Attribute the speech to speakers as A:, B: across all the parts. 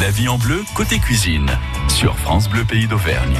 A: La vie en bleu, côté cuisine, sur France Bleu Pays d'Auvergne.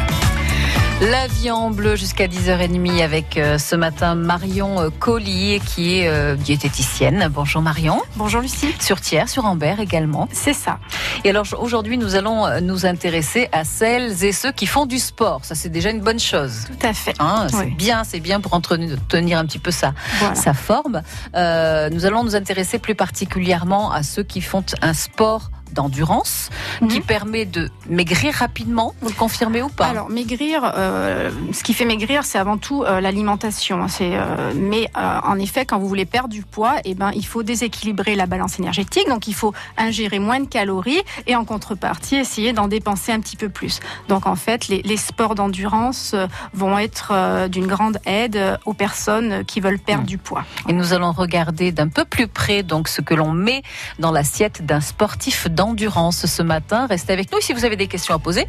B: La vie en bleu jusqu'à 10h30 avec euh, ce matin Marion euh, Collier qui est euh, diététicienne. Bonjour Marion.
C: Bonjour Lucie.
B: Sur Thiers, sur Ambert également.
C: C'est ça.
B: Et alors aujourd'hui nous allons nous intéresser à celles et ceux qui font du sport. Ça c'est déjà une bonne chose.
C: Tout à fait.
B: Hein, c'est bien, c'est bien pour entretenir un petit peu sa, sa forme. nous allons nous intéresser plus particulièrement à ceux qui font un sport d'endurance qui mhm. permet de maigrir rapidement. Vous le confirmez ou pas?
C: Alors maigrir, euh, ce qui fait maigrir, c'est avant tout euh, l'alimentation. Hein. C'est, euh, mais en effet, quand vous voulez perdre du poids, eh ben il faut déséquilibrer la balance énergétique. Donc il faut ingérer moins de calories et en contrepartie essayer d'en dépenser un petit peu plus. Donc en fait, les, les sports d'endurance vont être d'une grande aide aux personnes qui veulent perdre hmm. du poids.
B: Et nous allons regarder d'un peu plus près donc ce que l'on met dans l'assiette d'un sportif d'endurance endurance ce matin. Restez avec nous. Si vous avez des questions à poser,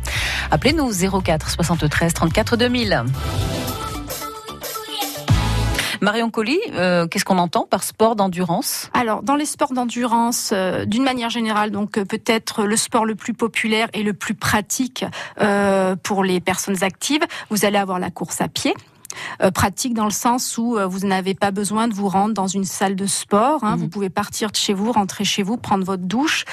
B: appelez-nous 04 73 34 2000. Marion Colli, euh, qu'est-ce qu'on entend par sport d'endurance?
C: Alors, dans les sports d'endurance, euh, d'une manière générale, donc euh, peut-être le sport le plus populaire et le plus pratique pour les personnes actives, vous allez avoir la course à pied. Euh, pratique dans le sens où euh, vous n'avez pas besoin de vous rendre dans une salle de sport. Hein. Vous mhm. pouvez partir de chez vous, rentrer chez vous, prendre votre douche.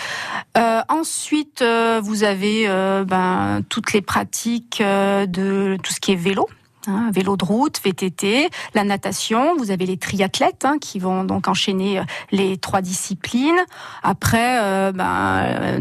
C: Euh, ensuite, vous avez ben, toutes les pratiques de tout ce qui est vélo. Hein, vélo de route, VTT, la natation. Vous avez les triathlètes hein, qui vont donc enchaîner euh, les trois disciplines. Après, euh, ben, euh,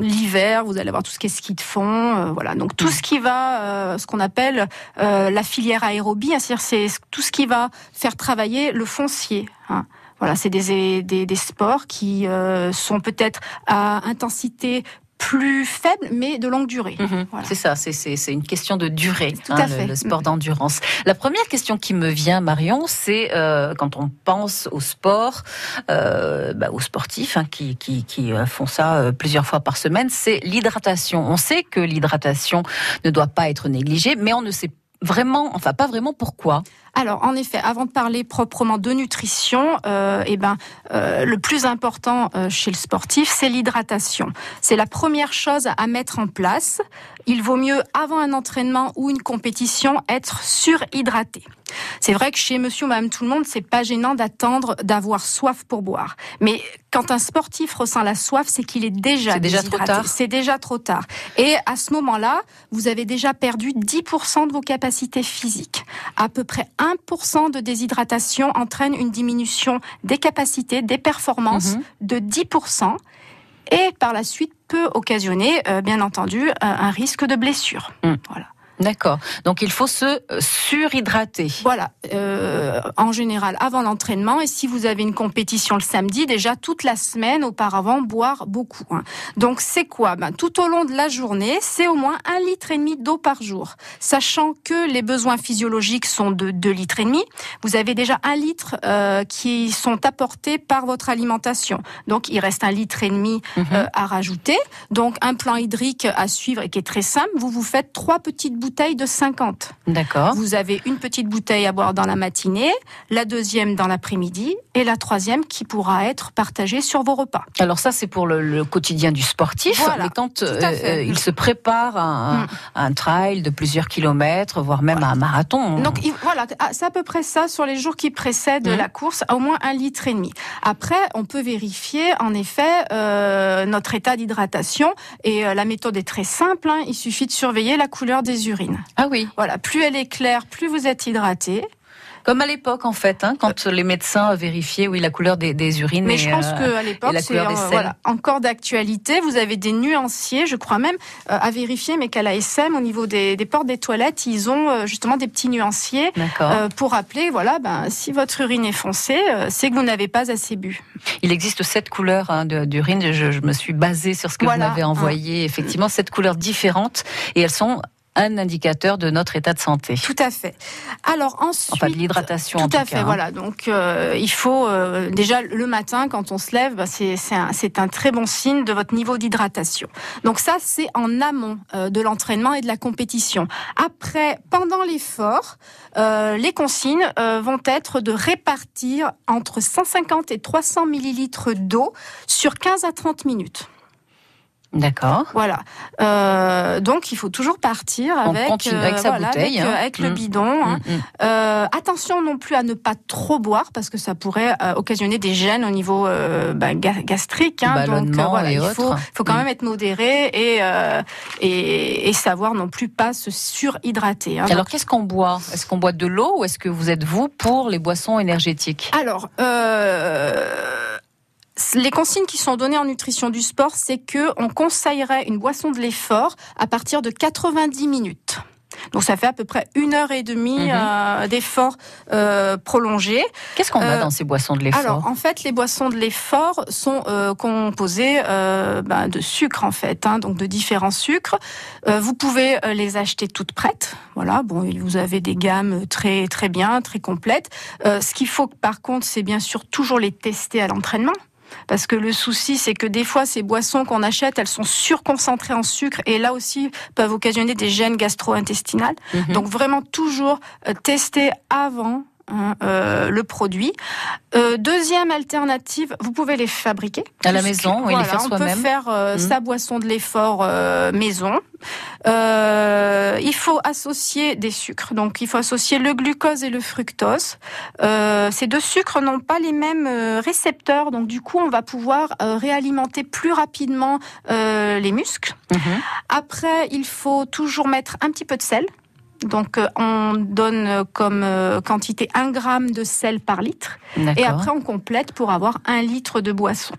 C: l'hiver, vous allez avoir tout ce qui est ski de fond. voilà, donc tout ce qui va, ce qu'on appelle la filière aérobie, hein, c'est-à-dire c'est tout ce qui va faire travailler le foncier. Hein. Voilà, c'est des, des, des, sports qui sont peut-être à intensité plus faible, mais de longue durée.
B: Mhm. C'est ça, c'est une question de durée, Tout hein, le, sport d'endurance. La première question qui me vient, Marion, c'est euh, quand on pense au sport, euh, bah, aux sportifs hein, qui, qui, qui, euh, font ça euh, plusieurs fois par semaine, c'est l'hydratation. On sait que l'hydratation ne doit pas être négligée, mais on ne sait vraiment, enfin pas vraiment pourquoi.
C: Alors, en effet, avant de parler proprement de nutrition, euh, eh ben, euh, le plus important euh, chez le sportif, c'est l'hydratation. C'est la première chose à mettre en place. Il vaut mieux, avant un entraînement ou une compétition, être surhydraté. C'est vrai que chez monsieur ou madame tout le monde, c'est pas gênant d'attendre d'avoir soif pour boire. Mais quand un sportif ressent la soif, c'est qu'il est déjà
B: C'est déjà trop tard.
C: C'est déjà trop tard. Et à ce moment-là, vous avez déjà perdu 10% de vos capacités physiques. À peu près 1% de déshydratation entraîne une diminution des capacités, des performances mhm. de 10% et par la suite peut occasionner, euh, bien entendu, un risque de blessure.
B: Mm. Voilà. D'accord. Donc il faut se euh, surhydrater.
C: Voilà. Euh, en général, avant l'entraînement, et si vous avez une compétition le samedi, déjà toute la semaine auparavant, boire beaucoup. Hein. Donc c'est quoi? Ben, Tout au long de la journée, c'est au moins un litre et demi d'eau par jour. Sachant que les besoins physiologiques sont de 2 litres et demi, vous avez déjà un litre euh, qui sont apportés par votre alimentation. Donc il reste un litre et demi mhm. euh, à rajouter. Donc un plan hydrique à suivre et qui est très simple. Vous vous faites trois petites bouteilles bouteille de 50.
B: D'accord.
C: Vous avez une petite bouteille à boire dans la matinée, la deuxième dans l'après-midi et la troisième qui pourra être partagée sur vos repas.
B: Alors ça, c'est pour le, quotidien du sportif. Mais quand euh, euh, il se prépare à un, mm. trail de plusieurs kilomètres, voire même à un marathon.
C: Donc voilà, ah, c'est à peu près ça sur les jours qui précèdent mm. la course, au moins un litre et demi. Après, on peut vérifier en effet euh, notre état d'hydratation et la méthode est très simple. Hein. il suffit de surveiller la couleur des urines.
B: Ah oui.
C: Voilà, plus elle est claire, plus vous êtes hydraté.
B: Comme à l'époque, en fait, hein, quand les médecins vérifiaient oui, la couleur des, urines.
C: Mais je pense euh, qu'à l'époque, c'est voilà, encore d'actualité. Vous avez des nuanciers, je crois même, euh, à vérifier, mais qu'à l'ASM, au niveau des, portes des toilettes, ils ont euh, justement des petits nuanciers pour rappeler, voilà, ben, si votre urine est foncée, c'est que vous n'avez pas assez bu.
B: Il existe sept couleurs hein, d'urine. Je, me suis basée sur ce que vous m'avez envoyé. Effectivement, sept couleurs différentes, et elles sont un indicateur de notre état de santé.
C: Tout à fait. Alors ensuite,
B: enfin de l'hydratation.
C: Tout,
B: en tout
C: à fait.
B: Hein.
C: Voilà. Donc euh, il faut euh, déjà le matin quand on se lève, bah, c'est un, un, très bon signe de votre niveau d'hydratation. Donc ça c'est en amont euh, de l'entraînement et de la compétition. Après, pendant l'effort, les consignes vont être de répartir entre 150 et 300 millilitres d'eau sur 15 à 30 minutes.
B: D'accord.
C: Voilà. Euh, donc il faut toujours partir avec,
B: euh, avec sa bouteille,
C: avec, hein. avec le mm. bidon. Hein. Mm, mm. Euh, attention non plus à ne pas trop boire parce que ça pourrait euh, occasionner des gènes au niveau euh, bah, gastrique.
B: Hein. Donc voilà,
C: il faut, faut, quand même être modéré et, et, et savoir non plus pas se surhydrater.
B: Hein. Alors qu'est-ce qu'on boit? Est-ce qu'on boit de l'eau ou est-ce que vous êtes vous pour les boissons énergétiques?
C: Alors. Euh les consignes qui sont données en nutrition du sport, c'est que on conseillerait une boisson de l'effort à partir de 90 minutes. Donc ça fait à peu près une heure et demie mhm. euh, d'effort euh, prolongé.
B: Qu'est-ce qu'on a euh, dans ces boissons de l'effort
C: Alors en fait, les boissons de l'effort sont composées ben, de sucre en fait, hein, donc de différents sucres. vous pouvez les acheter toutes prêtes. Voilà, bon, vous avez des gammes très très bien, très complètes. ce qu'il faut par contre, c'est bien sûr toujours les tester à l'entraînement. Parce que le souci, c'est que des fois, ces boissons qu'on achète, elles sont surconcentrées en sucre et là aussi peuvent occasionner des gènes gastro-intestinales. Mhm. Donc vraiment toujours euh, tester avant Hein, euh, le produit. Euh, deuxième alternative, vous pouvez les fabriquer
B: à la maison, oui, les faire
C: soi-même. On peut faire euh, mmh. sa boisson de l'effort maison. il faut associer des sucres, donc il faut associer le glucose et le fructose. ces deux sucres n'ont pas les mêmes récepteurs, donc du coup on va pouvoir réalimenter plus rapidement les muscles. Mmh. Après, il faut toujours mettre un petit peu de sel. Donc euh, on donne comme euh, quantité 1 gramme de sel par litre et après on complète pour avoir un litre de boisson.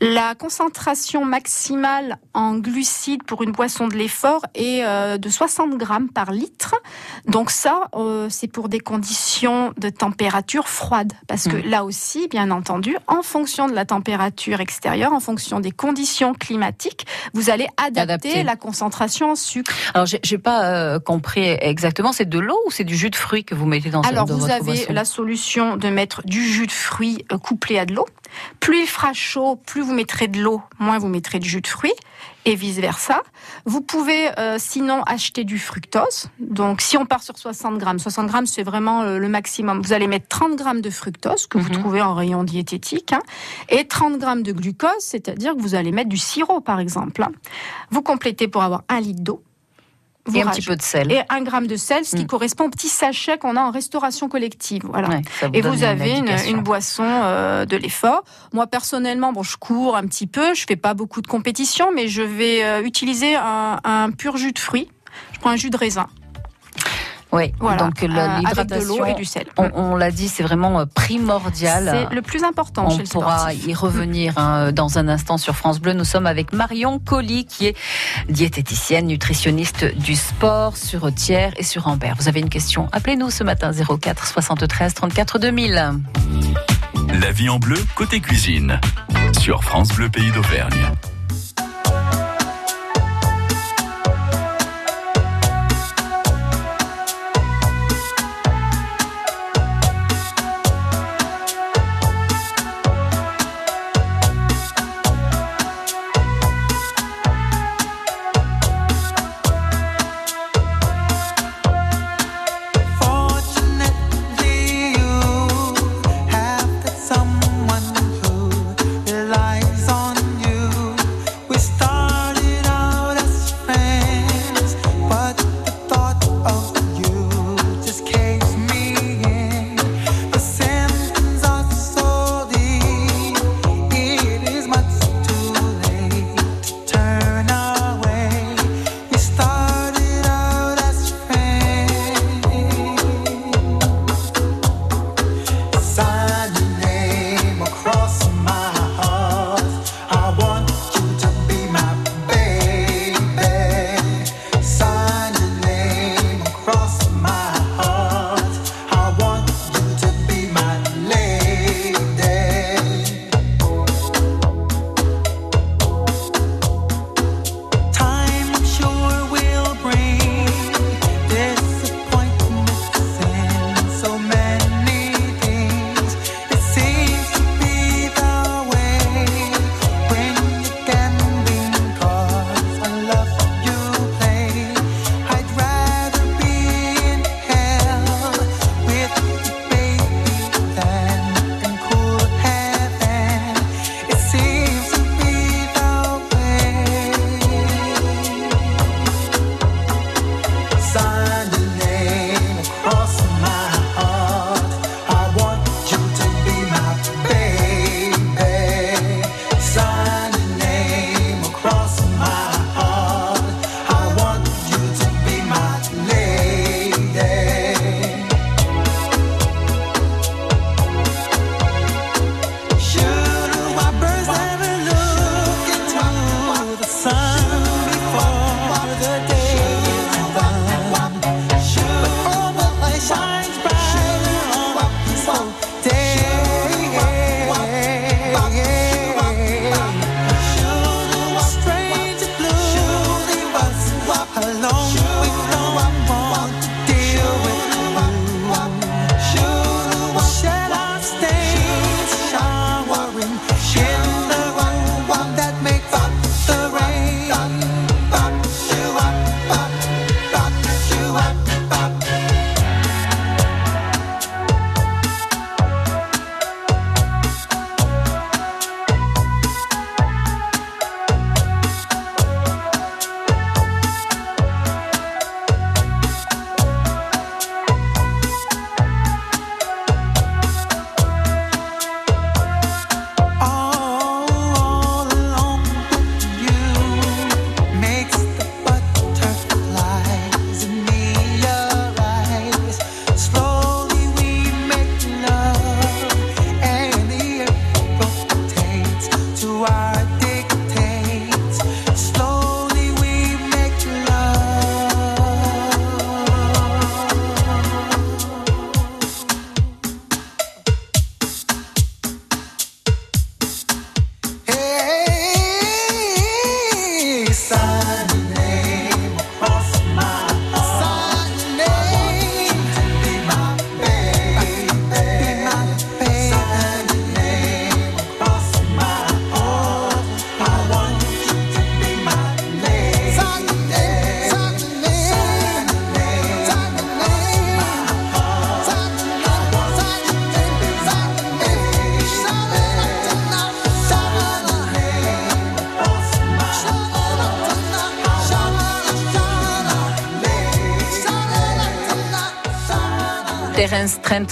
C: La concentration maximale en glucides pour une boisson de l'effort est euh, de 60 grammes par litre. Donc ça, euh, c'est pour des conditions de température froide. Parce que mm. là aussi, bien entendu, en fonction de la température extérieure, en fonction des conditions climatiques, vous allez adapter, la concentration en sucre.
B: Alors, j'ai pas euh, compris exactement. C'est de l'eau ou c'est du jus de fruits que vous mettez dans,
C: Alors,
B: dans
C: vous
B: avez
C: la solution de mettre du jus de fruits couplé à de l'eau. Plus il fera chaud, plus vous mettrez de l'eau, moins vous mettrez du jus de fruits, et vice-versa. Vous pouvez euh, sinon acheter du fructose. Donc si on part sur 60 grammes, 60 grammes c'est vraiment euh, le maximum. Vous allez mettre 30 grammes de fructose que vous mhm. trouvez en rayon diététique, hein, et 30 grammes de glucose, c'est-à-dire que vous allez mettre du sirop par exemple. Hein. Vous complétez pour avoir un litre d'eau
B: et un petit peu de sel.
C: Et un gramme de sel, ce qui mm. correspond au petit sachet qu'on a en restauration collective. Voilà. et vous avez une, boisson euh, de l'effort. Moi personnellement, bon, je cours un petit peu, je fais pas beaucoup de compétition, mais je vais euh, utiliser un, un pur jus de fruits. Je prends un jus de raisin.
B: Oui,
C: voilà. donc l'hydratation et du sel.
B: On, l'a dit, c'est vraiment euh, primordial.
C: C'est le plus important
B: on
C: chez
B: le pourra y revenir hein, dans un instant sur France Bleu. Nous sommes avec Marion Colli, qui est diététicienne, nutritionniste du sport sur Thiers et sur Ambert. Vous avez une question Appelez-nous ce matin 04 73 34 2000.
A: La vie en bleu côté cuisine sur France Bleu Pays d'Auvergne.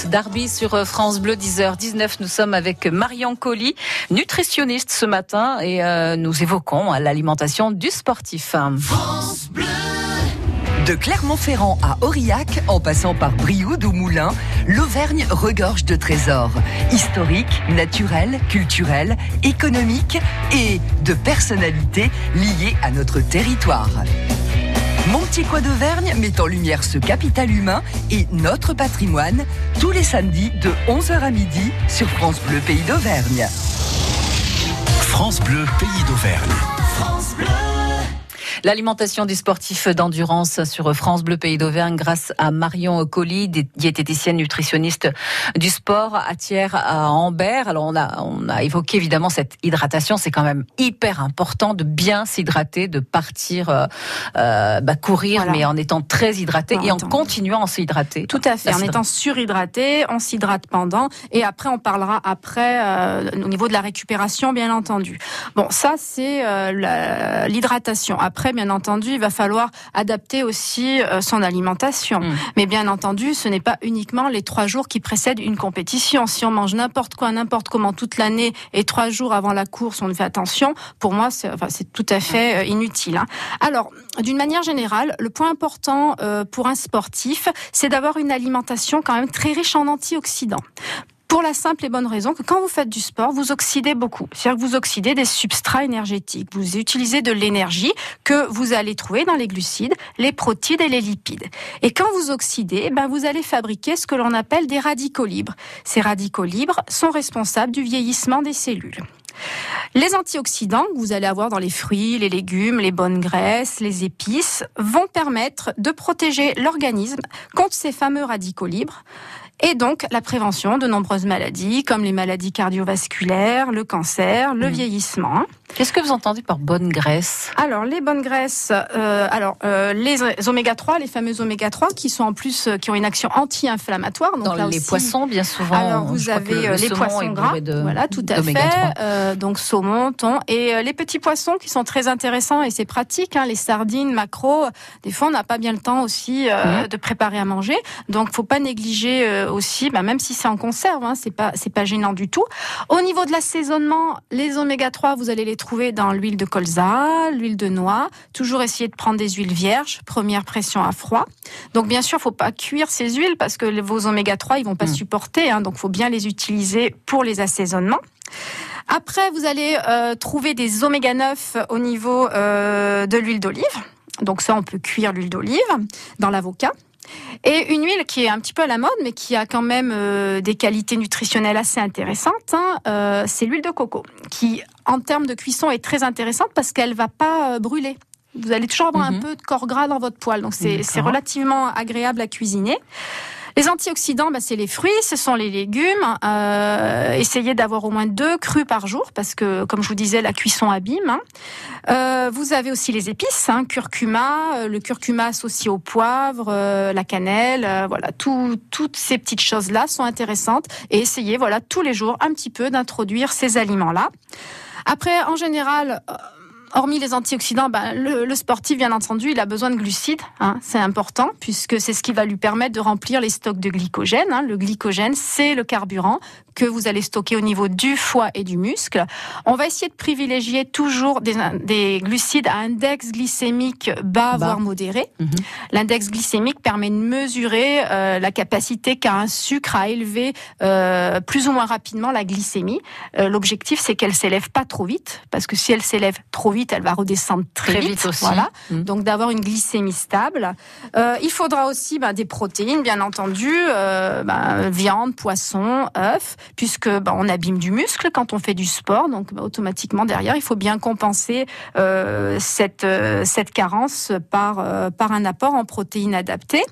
B: Darby sur euh, France Bleu 10h19. Nous sommes avec Marion Colli, nutritionniste ce matin et euh, nous évoquons euh, l'alimentation du sportif. France
D: Bleu. De Clermont-Ferrand à Aurillac, en passant par Brioude ou Moulins, l'Auvergne regorge de trésors historiques, naturels, culturels, économiques et de personnalités liées à notre territoire. Mon petit coin d'Auvergne met en lumière ce capital humain et notre patrimoine tous les samedis de 11h à midi sur France Bleu Pays d'Auvergne.
A: France Bleu Pays d'Auvergne. France Bleu.
B: L'alimentation du sportif d'endurance sur France Bleu Pays d'Auvergne grâce à Marion Colli, diététicienne nutritionniste du sport à Thiers à Ambert. Alors on a on a évoqué évidemment cette hydratation, c'est quand même hyper important de bien s'hydrater, de partir euh, euh bah, courir mais en étant très hydraté et en continuant à s'hydrater.
C: Tout à fait, en étant surhydraté, on s'hydrate pendant et après on parlera après euh, au niveau de la récupération bien entendu. Bon, ça c'est euh, l'hydratation. Après bien entendu, il va falloir adapter aussi euh, son alimentation. Mm. Mais bien entendu, ce n'est pas uniquement les trois jours qui précèdent une compétition. Si on mange n'importe quoi, n'importe comment toute l'année et trois jours avant la course, on fait attention, pour moi, c'est enfin, tout à fait euh, inutile. Hein. Alors, d'une manière générale, le point important euh, pour un sportif, c'est d'avoir une alimentation quand même très riche en antioxydants pour la simple et bonne raison que quand vous faites du sport, vous oxydez beaucoup. C'est-à-dire que vous oxydez des substrats énergétiques. Vous utilisez de l'énergie que vous allez trouver dans les glucides, les protides et les lipides. Et quand vous oxydez, ben vous allez fabriquer ce que l'on appelle des radicaux libres. Ces radicaux libres sont responsables du vieillissement des cellules. Les antioxydants que vous allez avoir dans les fruits, les légumes, les bonnes graisses, les épices vont permettre de protéger l'organisme contre ces fameux radicaux libres et donc la prévention de nombreuses maladies comme les maladies cardiovasculaires, le cancer, le mmh. vieillissement.
B: Qu'est-ce que vous entendez par bonne graisse?
C: Alors les bonnes graisses, euh, alors euh, les oméga 3, les fameux oméga 3 qui sont en plus euh, qui ont une action anti-inflammatoire.
B: Dans les poissons, bien souvent.
C: Alors vous avez les poissons gras, voilà, tout à fait. donc saumon, thon et les petits poissons qui sont très intéressants et c'est pratique. Hein, les sardines, maquereaux. Des fois, on n'a pas bien le temps aussi mmh. de préparer à manger, donc faut pas négliger aussi, bah, même si c'est en conserve, hein, c'est pas c'est pas gênant du tout. Au niveau de l'assaisonnement, les oméga 3, vous allez les trouver dans l'huile de colza, l'huile de noix. Toujours essayer de prendre des huiles vierges, première pression à froid. Donc bien sûr, faut pas cuire ces huiles parce que vos oméga 3 ils vont pas mm. supporter, hein, donc faut bien les utiliser pour les assaisonnements. Après, vous allez euh, trouver des oméga 9 au niveau euh, de l'huile d'olive. Donc ça, on peut cuire l'huile d'olive dans l'avocat. Et une huile qui est un petit peu à la mode, mais qui a quand même euh, des qualités nutritionnelles assez intéressantes, hein, c'est l'huile de coco, qui en termes de cuisson est très intéressante parce qu'elle va pas brûler. Vous allez toujours avoir un mhm. peu de corps gras dans votre poêle, donc c'est relativement agréable à cuisiner. Les antioxydants, bah, c'est les fruits, ce sont les légumes. Euh, essayez d'avoir au moins deux crus par jour parce que, comme je vous disais, la cuisson abîme. Hein. Euh, vous avez aussi les épices, hein, curcuma, euh, le curcuma associé au poivre, euh, la cannelle, euh, voilà, tout, toutes ces petites choses-là sont intéressantes et essayez, voilà, tous les jours un petit peu d'introduire ces aliments-là. Après, en général, hormis les antioxydants, ben, le, sportif, bien entendu, il a besoin de glucides. Hein, c'est important puisque c'est ce qui va lui permettre de remplir les stocks de glycogène. Hein. Le glycogène, c'est le carburant que vous allez stocker au niveau du foie et du muscle. On va essayer de privilégier toujours des, glucides à index glycémique bas, voire modéré. Mhm. L'index glycémique permet de mesurer euh, la capacité qu'a un sucre à élever euh, plus ou moins rapidement la glycémie. Euh, l'objectif, c'est qu'elle s'élève pas trop vite, parce que si elle s'élève trop vite, elle va redescendre très, vite. aussi. Voilà. Mhm. Donc d'avoir une glycémie stable. il faudra aussi bah, des protéines, bien entendu, bah, viande, poisson, œufs puisque bah, on abîme du muscle quand on fait du sport, donc bah, automatiquement derrière, il faut bien compenser euh, cette euh, cette carence par euh, par un apport en protéines adaptées.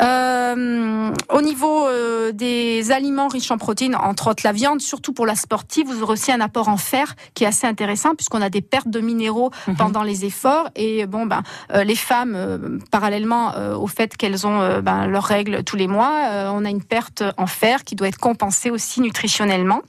C: au niveau des aliments riches en protéines, entre autres la viande, surtout pour la sportive, vous aurez aussi un apport en fer qui est assez intéressant puisqu'on a des pertes de minéraux mhm. pendant les efforts et bon ben les femmes parallèlement au fait qu'elles ont ben, leurs règles tous les mois, on a une perte en fer qui doit être compensée aussi nutritionnellement.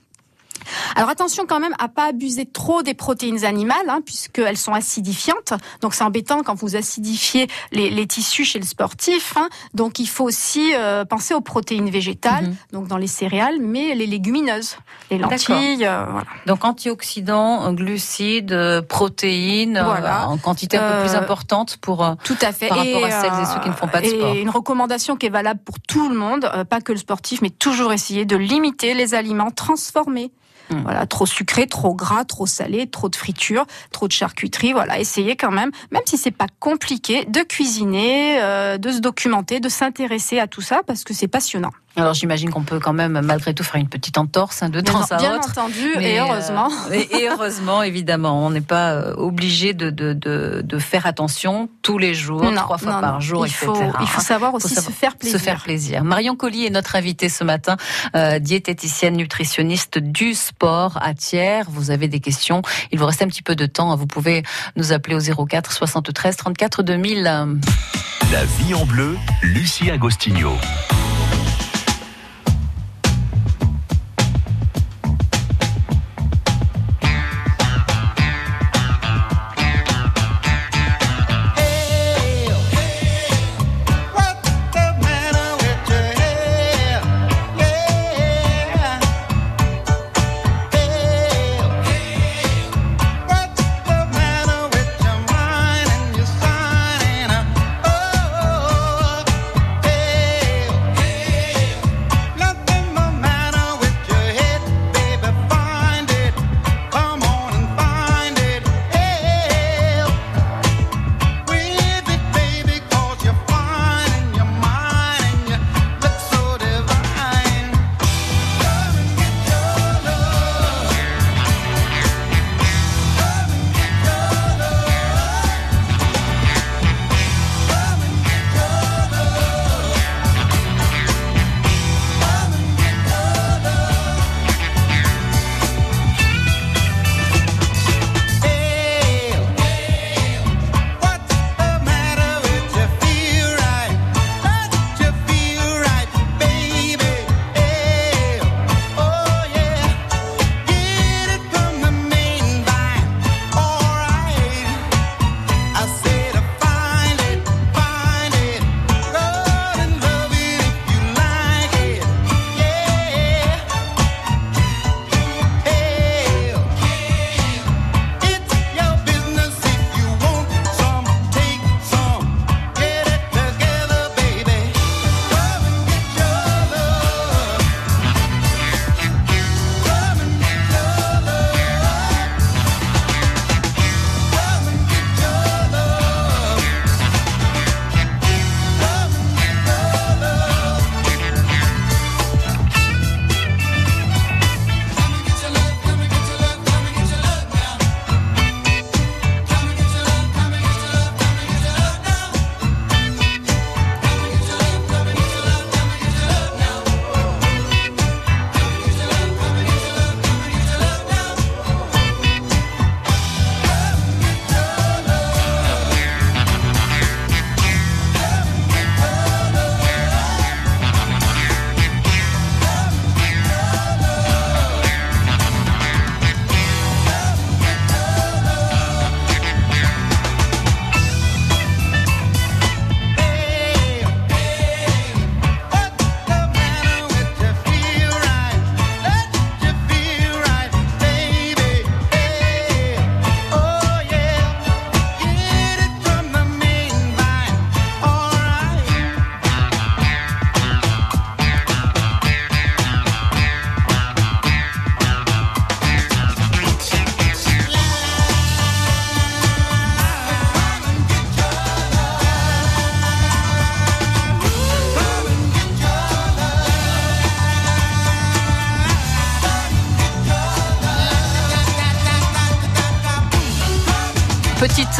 C: Alors attention quand même à pas abuser trop des protéines animales, hein, puisqu'elles sont acidifiantes. Donc c'est embêtant quand vous acidifiez les, tissus chez le sportif. Hein. Donc il faut aussi euh, penser aux protéines végétales, mhm. donc dans les céréales, mais les légumineuses, les lentilles. Euh, voilà.
B: Donc antioxydants, glucides, protéines, euh, voilà. en quantité un peu plus importante pour
C: tout à fait
B: par rapport à celles et ceux qui ne font pas de sport.
C: Et une recommandation qui est valable pour tout le monde, pas que le sportif, mais toujours essayer de limiter les aliments transformés. Mm. Voilà, trop sucré, trop gras, trop salé, trop de friture, trop de charcuterie. Voilà, essayez quand même, même si c'est pas compliqué, de cuisiner, euh, de se documenter, de s'intéresser à tout ça parce que c'est passionnant.
B: Alors j'imagine qu'on peut quand même malgré tout faire une petite entorse hein, de temps
C: à
B: autre.
C: Bien entendu et heureusement.
B: Euh, et, heureusement évidemment, on n'est pas euh, obligé de, de, de, de, faire attention tous les jours, trois fois par jour,
C: il Faut, il faut savoir aussi se faire plaisir.
B: Se faire plaisir. Marion Collier est notre invitée ce matin, euh, diététicienne nutritionniste du sport à Thiers. Vous avez des questions, il vous reste un petit peu de temps. Vous pouvez nous appeler au 04 73 34 2000.
A: La vie en bleu, Lucie Agostinho.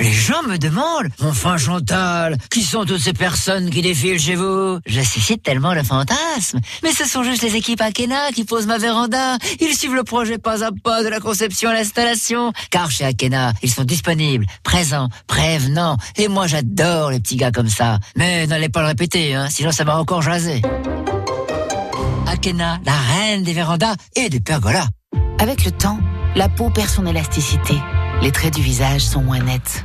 E: Les gens me demandent, enfin Chantal, qui sont toutes ces personnes qui défilent chez vous? Je suscite tellement le fantasme. Mais ce sont juste les équipes Akena qui posent ma véranda. Ils suivent le projet pas à pas de la conception à l'installation. Car chez Akena, ils sont disponibles, présents, prévenants. Et moi j'adore les petits gars comme ça. Mais n'allez pas le répéter, hein, sinon ça va encore jaser. Akena, la reine des vérandas et des pergolas.
F: Avec le temps, la peau perd son élasticité. Les traits du visage sont moins nets.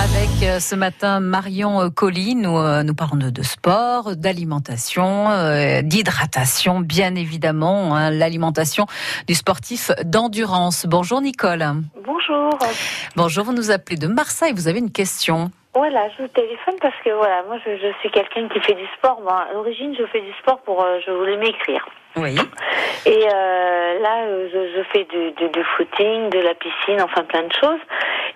B: Avec euh, ce matin Marion euh, Colli, nous, euh, nous parlons de, sport, d'alimentation, d'hydratation, bien évidemment, hein, l'alimentation du sportif d'endurance. Bonjour Nicole.
G: Bonjour.
B: Bonjour, vous nous appelez de Marseille, vous avez une question.
G: Voilà, je vous téléphone parce que voilà, moi je, je suis quelqu'un qui fait du sport. Moi, à l'origine, je fais du sport pour, je voulais m'écrire.
B: Oui.
G: Et euh, là, je, je fais du, du, du, footing, de la piscine, enfin plein de choses.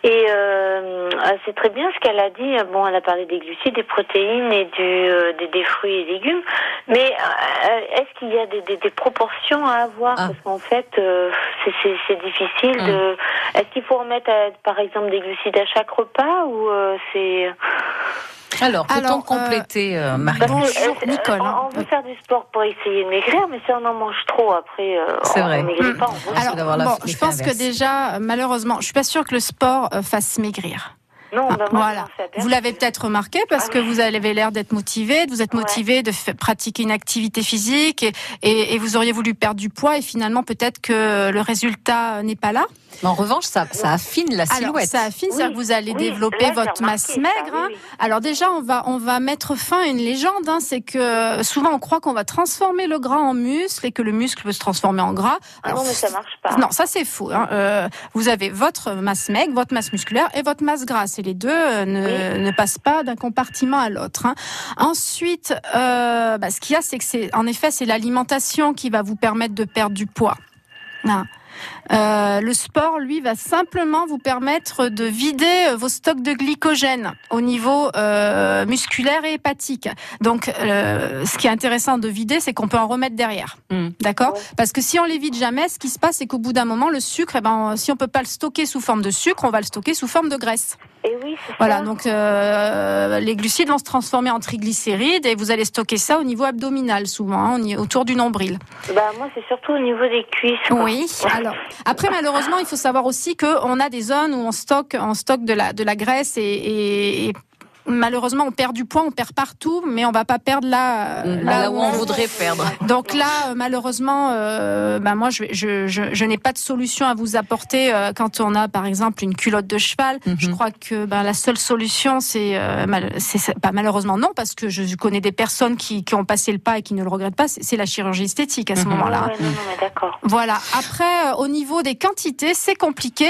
G: Et euh, c'est très bien ce qu'elle a dit. Bon, elle a parlé des glucides, des protéines et du, euh, des, des, fruits et légumes. Mais euh, est-ce qu'il y a des, des, des, proportions à avoir? Ah. Parce qu'en fait, euh, c'est difficile mm. de. Est-ce qu'il faut remettre, par exemple, des glucides à chaque repas ou c'est
B: alors, peut-on compléter, euh, Marie
G: Bonjour, Nicole. On, veut faire du sport pour essayer de maigrir, mais si on en mange trop, après, euh, on ne maigrit pas.
C: Alors, bon, je pense que déjà, malheureusement, je suis pas sûre que le sport euh, fasse maigrir.
G: Non, bah,
C: voilà. Vous l'avez peut-être remarqué parce ah que vous avez l'air d'être motivé, vous êtes motivé de pratiquer une activité physique et, et, vous auriez voulu perdre du poids et finalement peut-être que le résultat n'est pas là.
B: Mais en revanche, ça, ça affine la silhouette. Alors,
C: ça affine, c'est-à-dire que vous allez développer votre masse maigre. Hein. Alors déjà, on va on va mettre fin à une légende, hein, c'est que souvent on croit qu'on va transformer le gras en muscle et que le muscle peut se transformer en gras.
G: Ah non, mais ça marche pas.
C: Non, ça c'est faux. Hein. Euh, vous avez votre masse maigre, votre masse musculaire et votre masse grasse, et les deux euh, ne, ne passent pas d'un compartiment à l'autre. Hein. Ensuite, euh, bah, ce qu'il y a, c'est que c'est en effet c'est l'alimentation qui va vous permettre de perdre du poids. Non. Euh, le sport, lui, va simplement vous permettre de vider vos stocks de glycogène au niveau euh, musculaire et hépatique. Donc, euh, ce qui est intéressant de vider, c'est qu'on peut en remettre derrière. Hmm. D'accord Parce que si on les vide jamais, ce qui se passe, c'est qu'au bout d'un moment, le sucre, eh ben, si on peut pas le stocker sous forme de sucre, on va le stocker sous forme de graisse.
G: Et oui,
C: voilà, donc euh, les glucides vont se transformer en triglycérides et vous allez stocker ça au niveau abdominal souvent, hein, autour du nombril.
G: Bah moi c'est surtout au niveau des cuisses.
C: Oui. Alors après malheureusement il faut savoir aussi qu'on a des zones où on stocke, on stocke de la de la graisse et, et, et malheureusement, on perd du poids, on perd partout, mais on va pas perdre là,
B: mm. là, où, on, voudrait perdre.
C: Donc là, euh, malheureusement, euh, bah moi, je, je, je, je n'ai pas de solution à vous apporter euh, quand on a, par exemple, une culotte de cheval. Mm-hmm. Je crois que bah, la seule solution, c'est, euh, c'est pas malheureusement non, parce que je connais des personnes qui, qui ont passé le pas et qui ne le regrettent pas. C'est la chirurgie esthétique à ce mm-hmm. moment-là.
G: non, non, d'accord.
C: Voilà. Après, au niveau des quantités, c'est compliqué.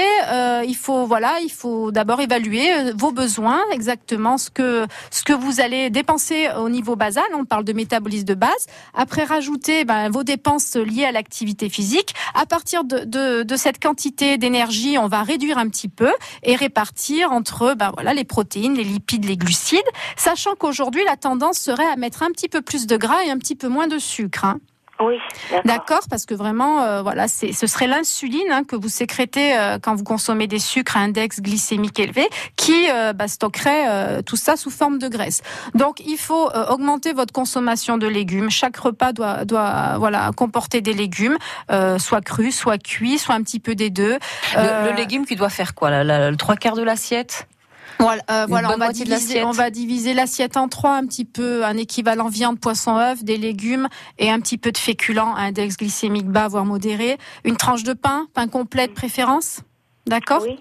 C: il faut, voilà, il faut d'abord évaluer vos besoins exactement ce que ce que vous allez dépenser au niveau basal. On parle de métabolisme de base. Après, rajouter ben, vos dépenses liées à l'activité physique. À partir de, cette quantité d'énergie, on va réduire un petit peu et répartir entre ben, voilà les protéines, les lipides, les glucides, sachant qu'aujourd'hui la tendance serait à mettre un petit peu plus de gras et un petit peu moins de sucre. Hein.
G: Oui,
C: d'accord. Parce que vraiment, euh, voilà, c'est, ce serait l'insuline hein, que vous sécrétez euh, quand vous consommez des sucres à index glycémique élevé, qui euh, bah, stockerait tout ça sous forme de graisse. Donc, il faut augmenter votre consommation de légumes. Chaque repas doit, doit, voilà, comporter des légumes, soit crus, soit cuits, soit un petit peu des deux.
B: Le, légume qui doit faire quoi, le trois quarts de l'assiette?
C: Voilà, euh, voilà on, va diviser, on va diviser l'assiette en trois, un petit peu un équivalent viande, poisson, œuf, des légumes et un petit peu de féculents, index glycémique bas voire modéré, une tranche de pain, pain complet de préférence. D'accord oui,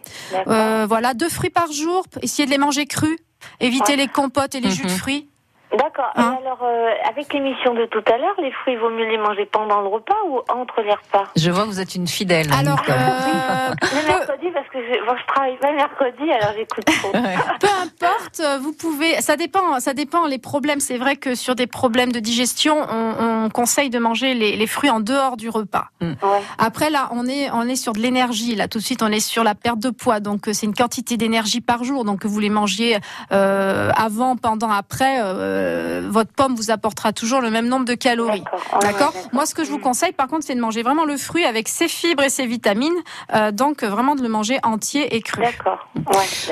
C: euh, Voilà, deux fruits par jour, essayez de les manger crus, évitez les compotes et les jus de mhm. fruits.
G: D'accord. Hein alors, euh, avec l'émission de tout à l'heure, les fruits, il vaut mieux les manger pendant le repas ou entre les repas?
B: Je vois que vous êtes une fidèle.
C: Alors,
G: euh, le mercredi, parce que je, bon, je travaille pas le mercredi, alors j'écoute trop.
C: Peu importe, vous pouvez. Ça dépend. Ça dépend. Les problèmes, c'est vrai que sur des problèmes de digestion, on, on conseille de manger les, les, fruits en dehors du repas. Mm. Ouais. Après, là, on est, on est sur de l'énergie. Là, tout de suite, on est sur la perte de poids. Donc, euh, c'est une quantité d'énergie par jour. Donc, vous les mangez euh, avant, pendant, après. Euh, euh, votre pomme vous apportera toujours le même nombre de calories. D'accord. Moi, ce que je vous conseille, par contre, c'est de manger vraiment le fruit avec ses fibres et ses vitamines. Euh, donc, vraiment de le manger entier et cru.
G: D'accord.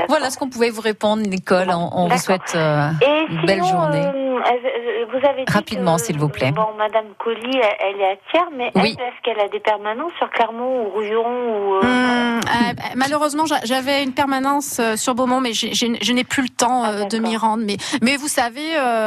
B: voilà ce qu'on pouvait vous répondre, Nicole. On, vous souhaite euh, une belle journée.
G: vous avez
B: Rapidement, s'il vous plaît.
G: Bon, Madame Colli, elle, est à Thiers, mais est-ce qu'elle a des permanences sur Clermont ou Rouillon ou hum,
C: Malheureusement, j'avais une permanence sur Beaumont, mais je n'ai plus le temps ah, de m'y rendre. Mais, mais vous savez, euh,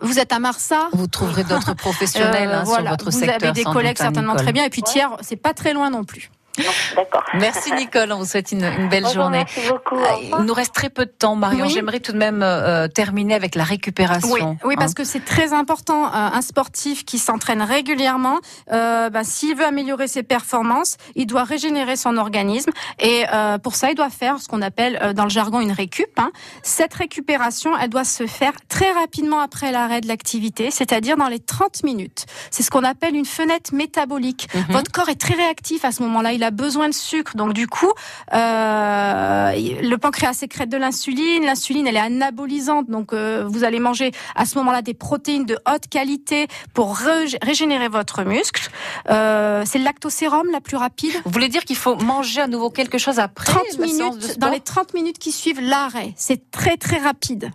C: vous êtes à Marsa.
B: Vous trouverez d'autres professionnels hein, sur votre secteur.
C: Vous avez des collègues certainement très bien. Et puis Thiers, c'est pas très loin non plus.
B: Merci Nicole, on vous souhaite une, belle journée.
G: Merci beaucoup.
B: Euh, il nous reste très peu de temps, Marion. J'aimerais tout de même euh, terminer avec la récupération.
C: Oui, parce hein. que c'est très important. un sportif qui s'entraîne régulièrement, bah, s'il veut améliorer ses performances, il doit régénérer son organisme. Et pour ça, il doit faire ce qu'on appelle dans le jargon une récup. Hein. Cette récupération, elle doit se faire très rapidement après l'arrêt de l'activité, c'est-à-dire dans les 30 minutes. C'est ce qu'on appelle une fenêtre métabolique. Mhm. Votre corps est très réactif à ce moment-là. Il a besoin de sucre. Donc du coup, euh, le pancréas sécrète de l'insuline. L'insuline, elle est anabolisante. Donc euh, vous allez manger à ce moment-là des protéines de haute qualité pour régénérer votre muscle. Euh, c'est le lactosérum la plus rapide.
B: Vous voulez dire qu'il faut manger à nouveau quelque chose après
C: 30 minutes, dans les 30 minutes qui suivent l'arrêt. C'est très très rapide.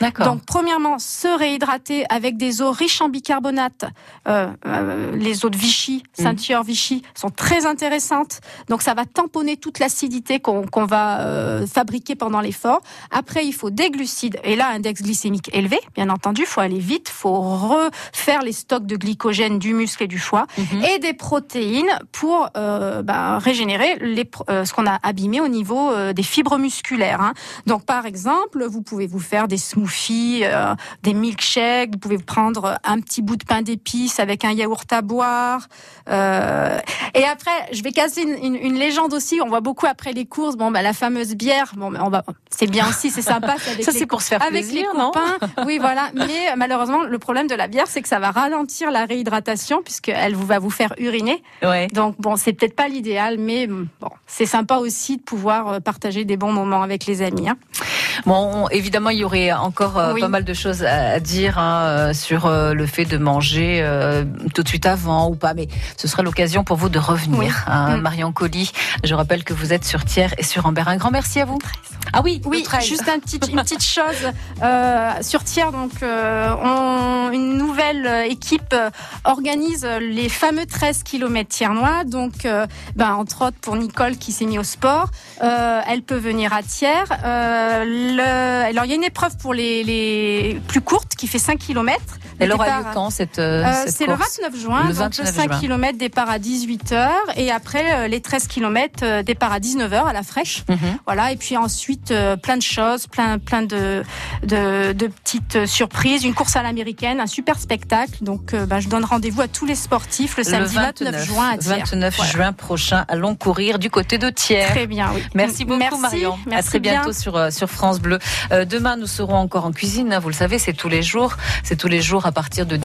C: Donc, premièrement, se réhydrater avec des eaux riches en bicarbonate. Euh, euh, les eaux de Vichy, mm. Saint-Thior, Vichy, sont très intéressantes. Donc, ça va tamponner toute l'acidité qu'on va euh, fabriquer pendant l'effort. Après, il faut des glucides. Et là, index glycémique élevé, bien entendu. Il faut aller vite. Il faut refaire les stocks de glycogène du muscle et du foie. Mm-hmm. Et des protéines pour bah, régénérer les, ce qu'on a abîmé au niveau des fibres musculaires. Hein. Donc, par exemple, vous pouvez vous faire des smoothies euh, des milkshakes. Vous pouvez prendre un petit bout de pain d'épices avec un yaourt à boire. Euh, et après, je vais casser une, légende aussi. On voit beaucoup après les courses. Bon, bah, la fameuse bière. Bon, on va. C'est bien aussi, c'est sympa.
B: Avec ça, c'est pour se faire
C: avec
B: plaisir,
C: les copains. Oui, voilà. Mais malheureusement, le problème de la bière, c'est que ça va ralentir la réhydratation puisqu'elle va vous faire uriner. Ouais. Donc bon, c'est peut-être pas l'idéal, mais bon, c'est sympa aussi de pouvoir euh, partager des bons moments avec les amis. Hein.
B: Bon, évidemment, il y aurait encore euh, pas mal de choses à dire hein, euh, sur euh, le fait de manger tout de suite avant ou pas, mais ce sera l'occasion pour vous de revenir. Hein, mm. Marion Colli, je rappelle que vous êtes sur Thiers et sur Ambert. Un grand merci à vous.
C: Ah oui, oui, juste un petit, une petite chose sur Thiers. Donc, on, une nouvelle équipe organise les fameux 13 km Thiernois. Donc, ben, entre autres pour Nicole qui s'est mis au sport, elle peut venir à Thiers. alors, il y a une épreuve pour les, les plus courtes qui fait 5 km.
B: Elle aura lieu quand cette, euh, euh
C: C'est le 29 juin, le 29 donc 5 km départ à 18h et après euh, les 13 km euh, départ à 19h à la fraîche. Mhm. Voilà, et puis ensuite plein de choses, plein plein de de, de petites surprises, une course à l'américaine, un super spectacle. Donc bah, je donne rendez-vous à tous les sportifs le samedi 29, juin à
B: Thiers. 29 juin prochain, allons courir du côté de Thiers.
C: Très bien, oui.
B: Merci beaucoup Marion.
C: Merci
B: à très bientôt sur sur France Bleu. demain nous serons encore en cuisine, hein, vous le savez, c'est tous les jours, c'est tous les jours partir de